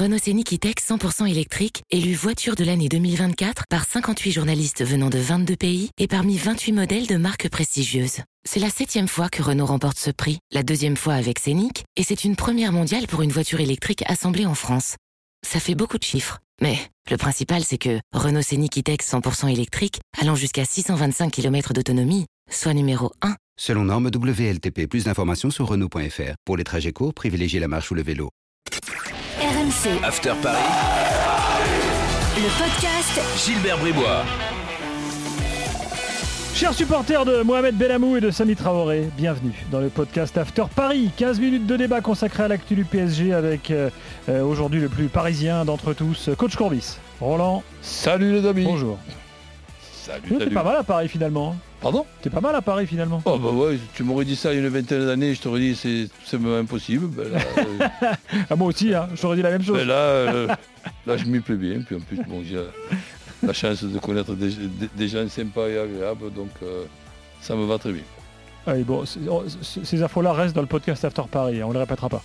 Renault Scénic E-Tech 100% électrique, élu voiture de l'année 2024 par 58 journalistes venant de 22 pays et parmi 28 modèles de marques prestigieuses. C'est la septième fois que Renault remporte ce prix, la deuxième fois avec Scénic, et c'est une première mondiale pour une voiture électrique assemblée en France. Ça fait beaucoup de chiffres, mais le principal c'est que Renault Scénic E-Tech 100% électrique, allant jusqu'à 625 km d'autonomie, soit numéro 1. Selon norme WLTP, plus d'informations sur Renault.fr. Pour les trajets courts, privilégiez la marche ou le vélo. RMC, After Paris, le podcast Gilbert Bribois. Chers supporters de Mohamed Benamou et de Sami Traoré, bienvenue dans le podcast After Paris. 15 minutes de débat consacré à l'actu du PSG avec euh, euh, aujourd'hui le plus parisien d'entre tous, Coach Courbis. Roland, Salut les amis. bonjour. Salut, salut. pas mal à Paris finalement. Pardon? T'es pas mal à Paris finalement. Oh bah ouais, tu m'aurais dit ça il y a une vingtaine d'années, je t'aurais dit c'est c'est même impossible. Ben là, euh, Ah, moi aussi, hein, je t'aurais dit la même chose. ben là, euh, là, je m'y plais bien. Puis en plus, bon, j'ai la chance de connaître des, des- gens sympas et agréables, donc euh, ça me va très bien. Allez, bon, c'est- oh, ces infos-là restent dans le podcast After Paris, hein, on les répétera pas.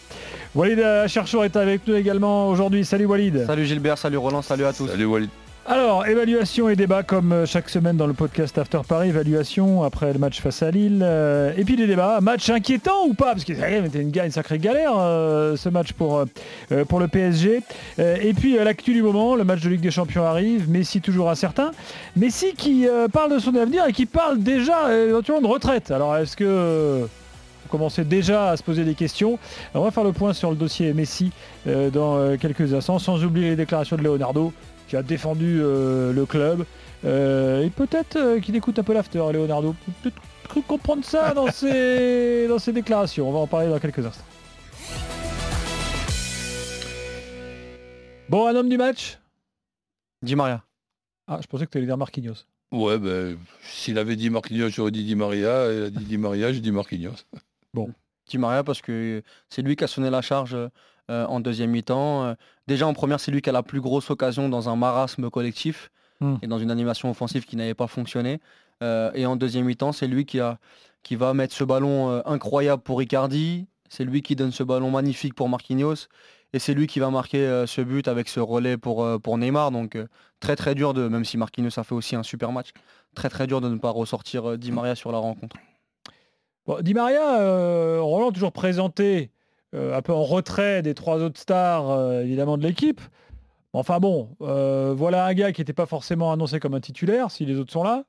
Walid Cherchour est avec nous également aujourd'hui. Salut Walid. Salut Gilbert, salut Roland, salut à tous. Salut Walid. Alors, évaluation et débat comme euh, chaque semaine dans le podcast After Paris. Évaluation après le match face à Lille. euh, et puis les débats. Match inquiétant ou pas Parce que même été une, une sacrée galère euh, ce match pour, le PSG. Et puis l'actu du moment, le match de Ligue des Champions arrive. Messi toujours incertain. Messi qui parle de son avenir et qui parle déjà éventuellement de retraite. Alors est-ce que... vous commencez déjà à se poser des questions? On va faire le point sur le dossier Messi dans quelques instants, sans oublier les déclarations de Leonardo qui a défendu euh, le club. Euh, et peut-être euh, qu'il écoute un peu l'after, Leonardo. Peut-être cru comprendre ça dans ses, dans ses déclarations. On va en parler dans quelques instants. Bon, un homme du match? Di Maria. Ah, je pensais que tu allais dire Marquinhos. Ouais, ben s'il avait dit Marquinhos, j'aurais dit Di Maria. Il a dit Di Maria, j'ai dit Marquinhos. Di Maria parce que c'est lui qui a sonné la charge euh, en deuxième mi-temps. Euh, déjà en première, c'est lui qui a la plus grosse occasion dans un marasme collectif Hmm. et dans une animation offensive qui n'avait pas fonctionné. Euh, et en deuxième mi-temps, c'est lui qui, a, qui va mettre ce ballon incroyable pour Icardi. C'est lui qui donne ce ballon magnifique pour Marquinhos. Et c'est lui qui va marquer ce but avec ce relais pour, pour Neymar. Donc très très dur de, même si Marquinhos a fait aussi un super match, très très dur de ne pas ressortir Di Maria sur la rencontre. Bon, Di Maria, euh, Roland toujours présenté un peu en retrait des trois autres stars, euh, évidemment, de l'équipe. Enfin bon, euh, voilà un gars qui n'était pas forcément annoncé comme un titulaire, si les autres sont là,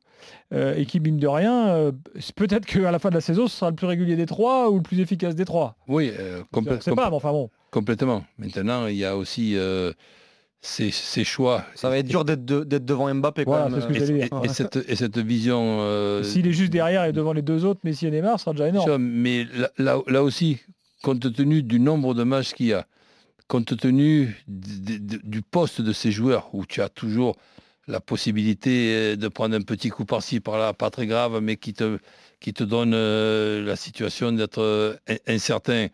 euh, et qui, mine de rien, euh, c'est peut-être qu'à la fin de la saison, ce sera le plus régulier des trois ou le plus efficace des trois. Oui, euh, On complè- ne sait pas, mais enfin bon. complètement. Maintenant, il y a aussi euh, ses, ses choix. Ça va être dur d'être de- d'être devant Mbappé quand Voilà, même. c'est ce que Et, cette, et cette vision. euh, S'il est juste derrière et devant les deux autres, Messi et Neymar, ce sera déjà énorme. Mais là, là- là aussi, compte tenu du nombre de matchs qu'il y a, compte tenu du poste de ces joueurs, où tu as toujours la possibilité euh, de prendre un petit coup par-ci, par-là, pas très grave, mais qui te, donne euh, la situation d'être euh, in- incertain.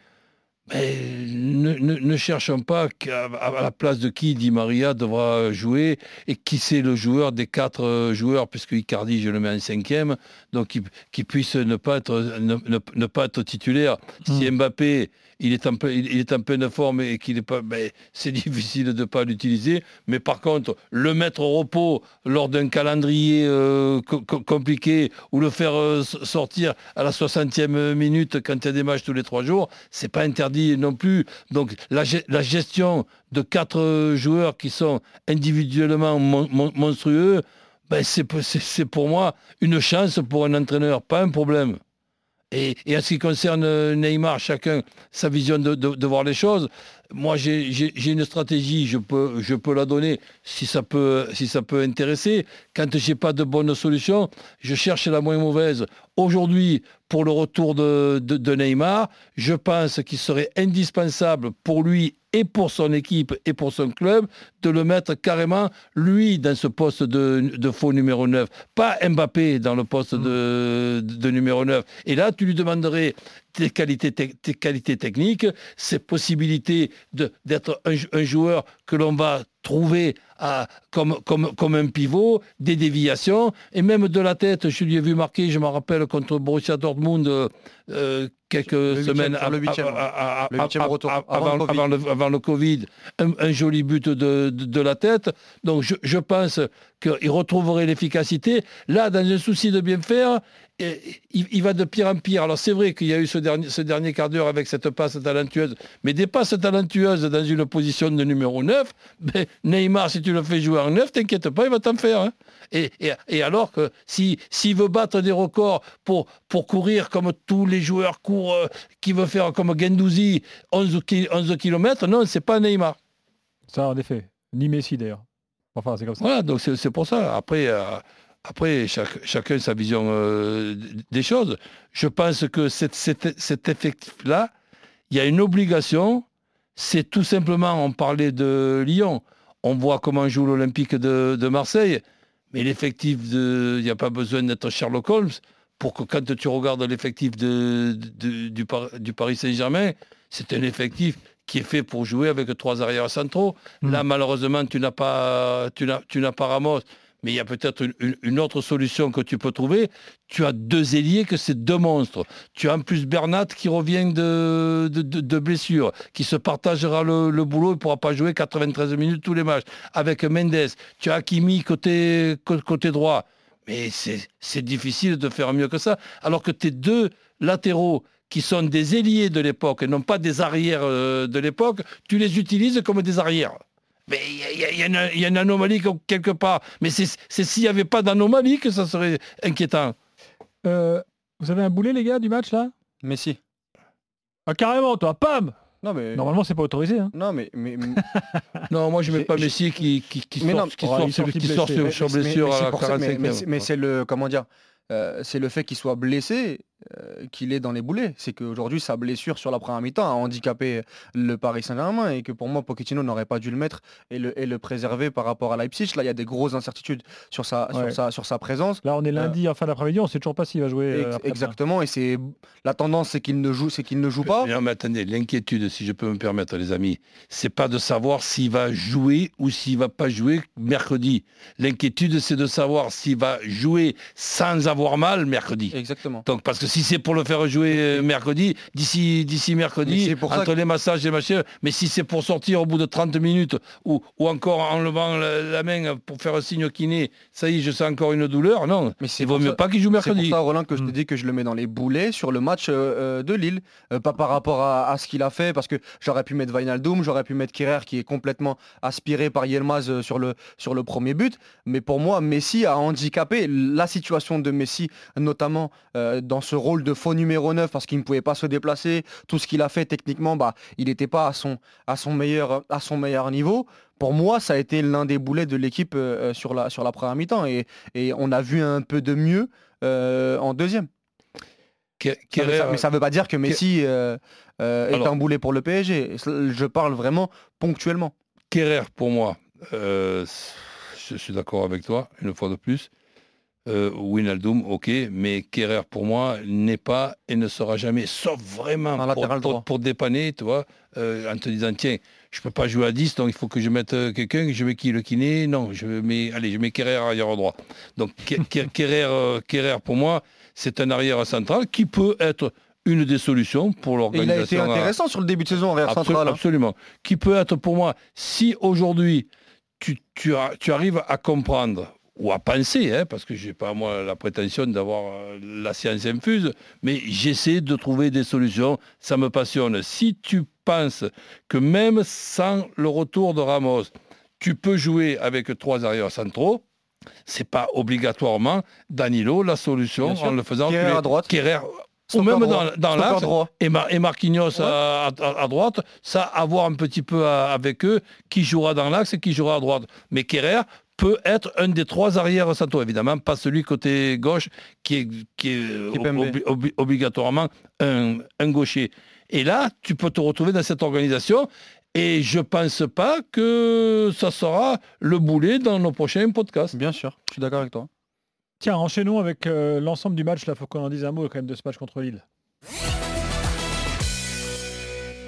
Mais ne, ne- ne cherchons pas à la place de qui Di Maria devra jouer et qui c'est le joueur des quatre euh, joueurs, puisque Icardi, je le mets en cinquième, donc qui, qui puisse ne pas être, ne, pas être titulaire. Si Mbappé, il est en, il il est en pleine forme et qu'il est pas, ben, c'est difficile de ne pas l'utiliser. Mais par contre, le mettre au repos lors d'un calendrier euh, co- co- compliqué ou le faire euh, sortir à la 60e minute quand il y a des matchs tous les trois jours, c'est pas interdit non plus. Donc la, ge- la gestion de quatre euh, joueurs qui sont individuellement mon- mon- monstrueux, ben, c'est pour- moi une chance pour un entraîneur, pas un problème. Et, en ce qui concerne euh, Neymar, chacun sa vision de voir les choses. Moi, j'ai une stratégie, je peux, je peux la donner si ça peut, si ça peut intéresser. Quand j'ai pas de bonne solution, je cherche la moins mauvaise. Aujourd'hui, pour le retour de, de- de Neymar, je pense qu'il serait indispensable pour lui et pour son équipe et pour son club de le mettre carrément, lui, dans ce poste de, faux numéro 9. Pas Mbappé dans le poste de, numéro 9. Et là, tu lui demanderais tes qualités, techniques, ses possibilités d'être un joueur que l'on va trouver à- comme, comme, comme un pivot, des déviations, et même de la tête, je lui ai vu marquer, je me rappelle, contre Borussia Dortmund, euh, quelques Le semaines avant le Covid. un, un joli but de, de- de la tête. Donc je, je pense qu'il retrouverait l'efficacité. Là, dans un souci de bien faire, il, il va de pire en pire. Alors c'est vrai qu'il y a eu ce dernier, ce dernier quart d'heure avec cette passe talentueuse, mais des passes talentueuses dans une position de numéro 9, ben, Neymar, si tu le fais jouer en 9, t'inquiète pas, il va t'en faire. hein. Et, et- et alors que si- s'il veut battre des records pour, pour courir comme tous les joueurs courent, euh, qui veut faire comme Gendouzi 11, ki- 11 km, non, c'est pas Neymar. Ça, en effet. Ni Messi d'ailleurs. Enfin, c'est comme ça. Voilà, donc c'est pour ça. Après, euh, après chaque- chacun sa vision euh, des choses. Je pense que cette- cet, cet effectif-là, il y a une obligation. C'est tout simplement, on parlait de Lyon, on voit comment joue l'Olympique de, de Marseille, mais l'effectif, il n'y a pas besoin d'être Sherlock Holmes pour que quand tu regardes l'effectif de- de- du, Par- du Paris Saint-Germain, c'est un effectif qui est fait pour jouer avec trois arrières centraux. Là, malheureusement, tu n'as pas, tu n'as, tu n'as pas Ramos, mais il y a peut-être une, autre solution que tu peux trouver. Tu as deux ailiers que c'est deux monstres. Tu as en plus Bernat qui revient de, de, blessure, qui se partagera le, boulot, il ne pourra pas jouer 93 minutes tous les matchs. Avec Mendes, tu as Hakimi côté, cô- côté droit. Mais c'est, c'est difficile de faire mieux que ça. Alors que tes deux latéraux qui sont des ailiers de l'époque et non pas des arrières euh, de l'époque, tu les utilises comme des arrières. Mais il y a- y, y une- il y a une anomalie quelque part. Mais c'est s'il n'y avait pas d'anomalie que ça serait inquiétant. Euh, vous avez un boulet, les gars, du match là? Messi. Ah, carrément, toi, pam Non mais Normalement, c'est pas autorisé. Hein. non mais mais, mais- Non, moi je ne mets pas Messi qui, qui, qui Mais sort, non, qui sort sur, qui sort mais- blessure mais mais- 45e. mais c'est- mais c'est le comment dire euh, c'est le fait qu'il soit blessé euh, qu'il est dans les boulets. C'est qu'aujourd'hui sa blessure sur la première mi-temps a handicapé le Paris Saint-Germain et que pour moi Pochettino n'aurait pas dû le mettre et le, et le préserver par rapport à Leipzig. Là il y a des grosses incertitudes sur sa Ouais. sur sa sur sa présence. Là, on est lundi en fin d'après-midi, on sait toujours pas s'il va jouer. euh, Ex- exactement et c'est la tendance c'est qu'il ne joue c'est qu'il ne joue pas. Non, mais attendez, l'inquiétude, si je peux me permettre, les amis, c'est pas de savoir s'il va jouer ou s'il va pas jouer mercredi. L'inquiétude, c'est de savoir s'il va jouer sans avoir mal mercredi. Exactement. Donc, parce que si c'est pour le faire jouer euh, mercredi, d'ici d'ici mercredi, c'est pour entre que- les massages et machin, mais si c'est pour sortir au bout de 30 minutes ou, ou encore en levant la, la main pour faire un signe au kiné, ça y est, je sens encore une douleur, non. Mais c'est Il vaut mieux ça- pas qu'il joue C'est pour mercredi. ça, Roland, que je te Mm. dis que je le mets dans les boulets sur le match euh, euh, de Lille. Euh, pas par rapport à, à ce qu'il a fait, parce que j'aurais pu mettre Wijnaldum, j'aurais pu mettre Kirer qui est complètement aspiré par Yilmaz euh, sur le, sur le premier but. Mais pour moi, Messi a handicapé la situation de Messi, notamment euh, dans ce rôle de faux numéro 9, parce qu'il ne pouvait pas se déplacer. Tout ce qu'il a fait techniquement, bah, il n'était pas à son, à, son meilleur, à son meilleur niveau. Pour moi, ça a été l'un des boulets de l'équipe euh, euh, sur, la, sur la première mi-temps. Et, et on a vu un peu de mieux euh, en deuxième. Ke- Ça veut- Kerrer- ça- mais ça ne veut pas dire que Messi euh, est Alors- un boulet pour le PSG. Je parle vraiment ponctuellement. Kerrer, pour moi, je suis d'accord avec toi, une fois de plus. Euh, Wijnaldum, ok, mais Kerrer, pour moi, n'est pas et ne sera jamais, sauf vraiment pour, dépanner, tu vois, euh, en te disant, tiens, je peux pas jouer à 10, donc il faut que je mette euh, quelqu'un, je mets qui, le kiné Non, je mets, allez, je mets Kerrer arrière droit. Donc, Ke- Ke- Kerrer, euh, Kerrer, pour moi, c'est un arrière central qui peut être une des solutions pour Et il a l'organisation. été à- intéressant sur le début de saison en arrière Absol- central. hein. Absolument. Qui peut être pour moi, si aujourd'hui tu, tu, as- tu arrives à comprendre ou à penser, hein, parce que je n'ai pas moi la prétention d'avoir euh, la science infuse, mais j'essaie de trouver des solutions, ça me passionne. Si tu penses que même sans le retour de Ramos, tu peux jouer avec trois arrières centraux, c'est pas obligatoirement Danilo la solution en le faisant jouer- à droite. Ou même dans, l'axe, et, Mar- et Marquinhos à, à- à droite, ça, avoir un petit peu à- avec eux, qui jouera dans l'axe et qui jouera à droite. Mais Kerrer peut être un des trois arrières centraux, évidemment, pas celui côté gauche qui est, qui est euh, obligatoirement un, un gaucher. Et là, tu peux te retrouver dans cette organisation. Et je pense pas que ça sera le boulet dans nos prochains podcasts. Bien sûr, je suis d'accord avec toi. Tiens, enchaînons avec euh, l'ensemble du match. Là, faut qu'on en dise un mot quand même de ce match contre Lille.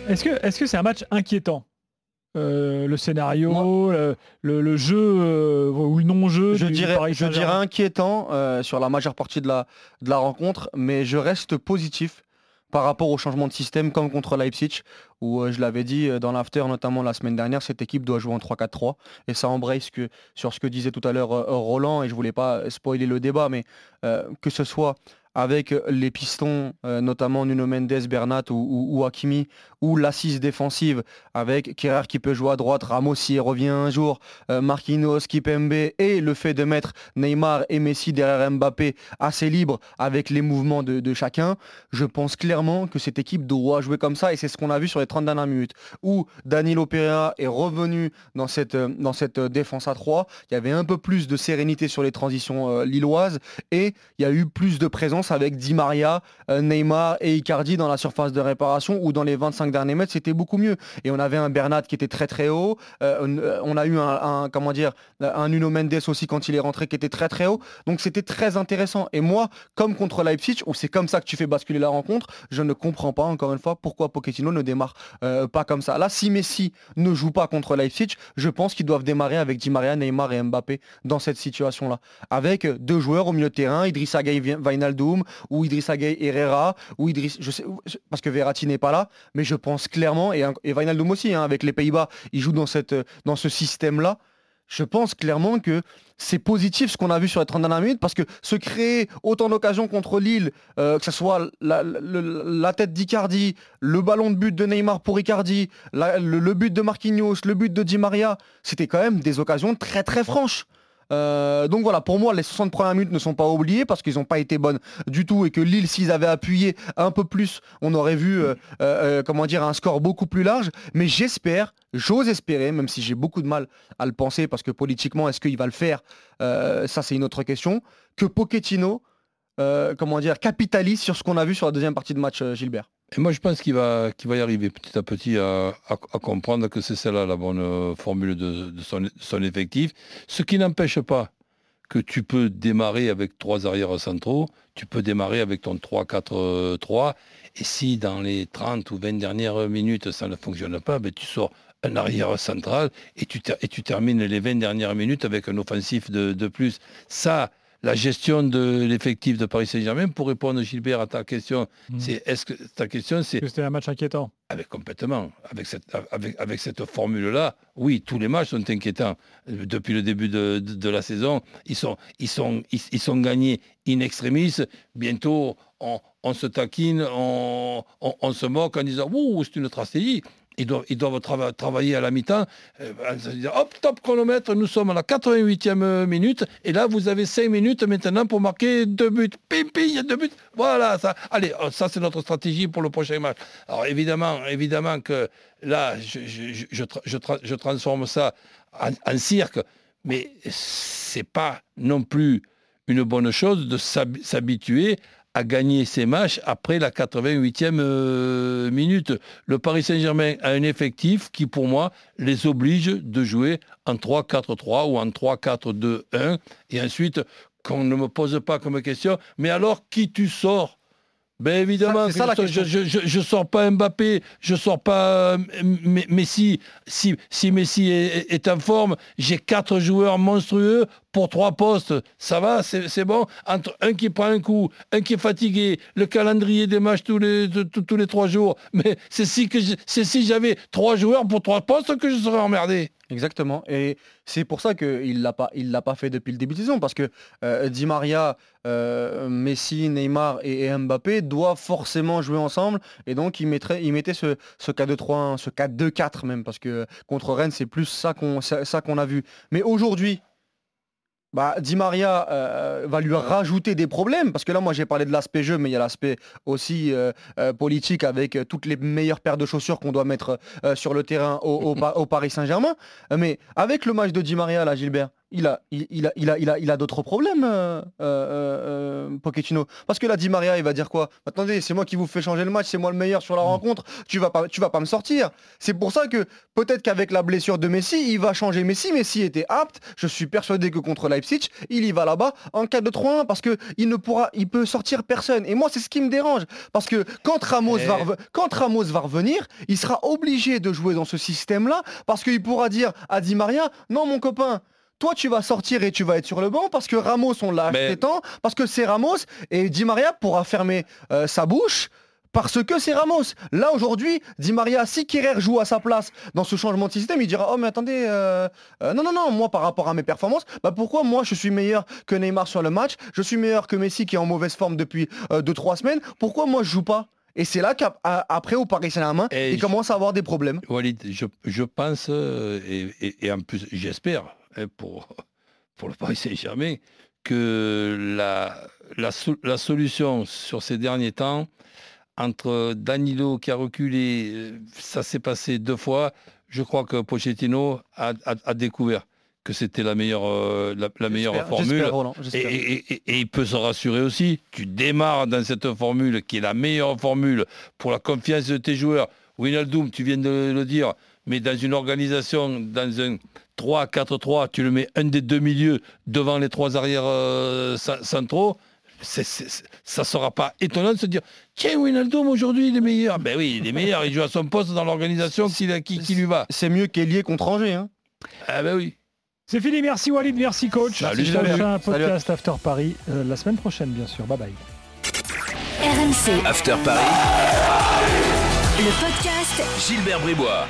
Est-ce que est-ce que c'est un match inquiétant? Euh, Le scénario, le, le- le jeu euh, ou le non-jeu Je dirais, je dirais inquiétant euh, sur la majeure partie de la, de la rencontre, mais je reste positif par rapport au changement de système comme contre Leipzig, où je l'avais dit dans l'after, notamment la semaine dernière, cette équipe doit jouer en 3-4-3. Et ça embraye que, sur ce que disait tout à l'heure Roland, et je voulais pas spoiler le débat, mais que ce soit avec les pistons, euh, notamment Nuno Mendes, Bernat ou, Hakimi, ou l'assise défensive avec Kerrer qui peut jouer à droite, Ramos y revient un jour, euh, Marquinhos, Kipembe, et le fait de mettre Neymar et Messi derrière Mbappé assez libre avec les mouvements de, chacun, je pense clairement que cette équipe doit jouer comme ça, et c'est ce qu'on a vu sur les 30 dernières minutes, où Danilo Pereira est revenu dans cette, dans cette défense à 3, il y avait un peu plus de sérénité sur les transitions euh, lilloises, et il y a eu plus de présence avec Di Maria, euh, Neymar et Icardi dans la surface de réparation ou dans les 25 derniers mètres, c'était beaucoup mieux. Et on avait un Bernat qui était très très haut. Euh, on a eu un, comment dire un Nuno Mendes aussi quand il est rentré qui était très très haut. Donc c'était très intéressant. Et moi, comme contre Leipzig, où c'est comme ça que tu fais basculer la rencontre, je ne comprends pas encore une fois pourquoi Pochettino ne démarre euh, pas comme ça. Là, si Messi ne joue pas contre Leipzig, je pense qu'ils doivent démarrer avec Di Maria, Neymar et Mbappé dans cette situation-là. Avec deux joueurs au milieu de terrain, Idrissa Gueye, Ou Idrissa Gueye Herrera, ou Idriss, je sais, parce que Verratti n'est pas là, mais je pense clairement, et, et Wijnaldum aussi, hein, avec les Pays-Bas, il joue dans, cette, dans ce système-là. Je pense clairement que c'est positif ce qu'on a vu sur les 30 dernières minutes parce que se créer autant d'occasions contre Lille, euh, que ce soit la, tête d'Icardi, le ballon de but de Neymar pour Icardi, le, le, but de Marquinhos, le but de Di Maria, c'était quand même des occasions très très franches. Euh, donc voilà, pour moi, les 60 premières minutes ne sont pas oubliées parce qu'ils n'ont pas été bonnes du tout et que Lille, s'ils avaient appuyé un peu plus, on aurait vu, euh, euh, comment dire, un score beaucoup plus large. Mais j'espère, j'ose espérer, même si j'ai beaucoup de mal à le penser parce que politiquement, est-ce qu'il va le faire Ça, c'est une autre question. Que Pochettino, comment dire, capitalise sur ce qu'on a vu sur la deuxième partie de match, Gilbert. Et moi, je pense qu'il va, va y arriver petit à petit à, comprendre que c'est celle-là la bonne euh, formule de, son, effectif. Ce qui n'empêche pas que tu peux démarrer avec trois arrières centraux, tu peux démarrer avec ton 3-4-3, et si dans les 30 ou 20 dernières minutes ça ne fonctionne pas, ben tu sors un arrière central et tu, et tu termines les 20 dernières minutes avec un offensif de, de plus. Ça, la gestion de l'effectif de Paris Saint-Germain, pour répondre, Gilbert, à ta question, hmm. c'est est-ce que ta question, c'est. que c'était un match inquiétant Avec complètement. Avec cette, avec, avec cette formule-là, oui, tous les matchs sont inquiétants. Depuis le début de, la saison, ils sont, ils, sont, ils, sont gagnés in extremis. Bientôt, on, se taquine, on, se moque en disant Ouh, c'est une tragédie ils doivent, ils doivent travailler à la mi-temps. Euh, hop, top chronomètre, nous sommes à la 88e minute. Et là, vous avez 5 minutes maintenant pour marquer deux buts. Pim, pim, il y a deux buts. Voilà, ça. Allez, oh, ça, c'est notre stratégie pour le prochain match. Alors, évidemment, évidemment que là, je, je, je, transforme ça en, en cirque. Mais c'est pas non plus une bonne chose de s'habituer à gagner ses matchs après la 88e euh, minute. Le Paris Saint-Germain a un effectif qui, pour moi, les oblige de jouer en 3-4-3 ou en 3-4-2-1. Et ensuite, qu'on ne me pose pas comme question, mais alors qui tu sors? Ben évidemment, je, ne sors pas Mbappé, je sors pas euh, Messi. Si, si Messi est, en forme, j'ai quatre joueurs monstrueux pour trois postes. Ça va, c'est bon. Entre un qui prend un coup, un qui est fatigué, le calendrier des matchs tous les, tous les trois jours. Mais c'est si, si j'avais trois joueurs pour trois postes que je serais emmerdé. Exactement. Et c'est pour ça qu'il ne pas, il l'a pas fait depuis le début de saison. Parce que euh, Di Maria, euh, Messi, Neymar et, Mbappé doivent forcément jouer ensemble. Et donc, il, mettrait, il mettait ce, ce 4-2-3-1, ce 4-2-4 même. Parce que contre Rennes, c'est plus ça qu'on, ça qu'on a vu. Mais aujourd'hui, bah, Di Maria euh, va lui rajouter des problèmes, parce que là, moi, j'ai parlé de l'aspect jeu, mais il y a l'aspect aussi euh, euh, politique avec toutes les meilleures paires de chaussures qu'on doit mettre sur le terrain au, au Paris Saint-Germain. Mais avec le match de Di Maria, là, Gilbert, il a, il, a, il a, il a, il a d'autres problèmes, euh, euh, euh, Pochettino. Parce que là, Di Maria, il va dire quoi? Attendez, c'est moi qui vous fais changer le match, c'est moi le meilleur sur la mm. rencontre, tu vas pas, tu vas pas me sortir. C'est pour ça que peut-être qu'avec la blessure de Messi, il va changer Messi. Messi était apte. Je suis persuadé que contre Leipzig, il y va là-bas en cas de 3-1 parce que il ne pourra, il peut sortir personne. Et moi, c'est ce qui me dérange. Parce que quand Ramos, va, quand Ramos va revenir, il sera obligé de jouer dans ce système-là parce qu'il pourra dire à Di Maria, non mon copain, toi, tu vas sortir et tu vas être sur le banc parce que Ramos, on l'a acheté tant, parce que c'est Ramos et Di Maria pourra fermer euh, sa bouche Parce que c'est Ramos. Là aujourd'hui, Di Maria, si Kerrer joue à sa place dans ce changement de système, il dira Oh mais attendez, euh, euh, non, non, non, moi par rapport à mes performances, bah pourquoi moi je suis meilleur que Neymar sur le match, je suis meilleur que Messi qui est en mauvaise forme depuis 2-3 semaines, pourquoi moi je joue pas? Et c'est là qu'après au Paris Saint-Germain, il commence à avoir des problèmes. Walid, je, pense, et, en plus j'espère, pour, pour le Paris Saint-Germain, que la, la, la, solution sur ces derniers temps, entre Danilo qui a reculé, euh, ça s'est passé deux fois. Je crois que Pochettino a, découvert que c'était la meilleure, euh, la, meilleure formule. et, il peut se rassurer aussi. Tu démarres dans cette formule qui est la meilleure formule pour la confiance de tes joueurs. Winaldoom, tu viens de le dire, mais dans une organisation, dans un 3-4-3, tu le mets un des deux milieux devant les trois arrières euh, centraux ça ne sera pas étonnant de se dire tiens Winaldoom aujourd'hui il est meilleur. Ben oui il est meilleur il joue à son poste dans l'organisation qui, qui, lui va. C'est mieux qu'Elié contre Angers hein. ah ben oui. C'est fini. Merci Walid. Merci coach. Salut, un podcast After Paris euh, la semaine prochaine bien sûr. Bye bye. RMC After Paris. Le podcast Gilbert Bribois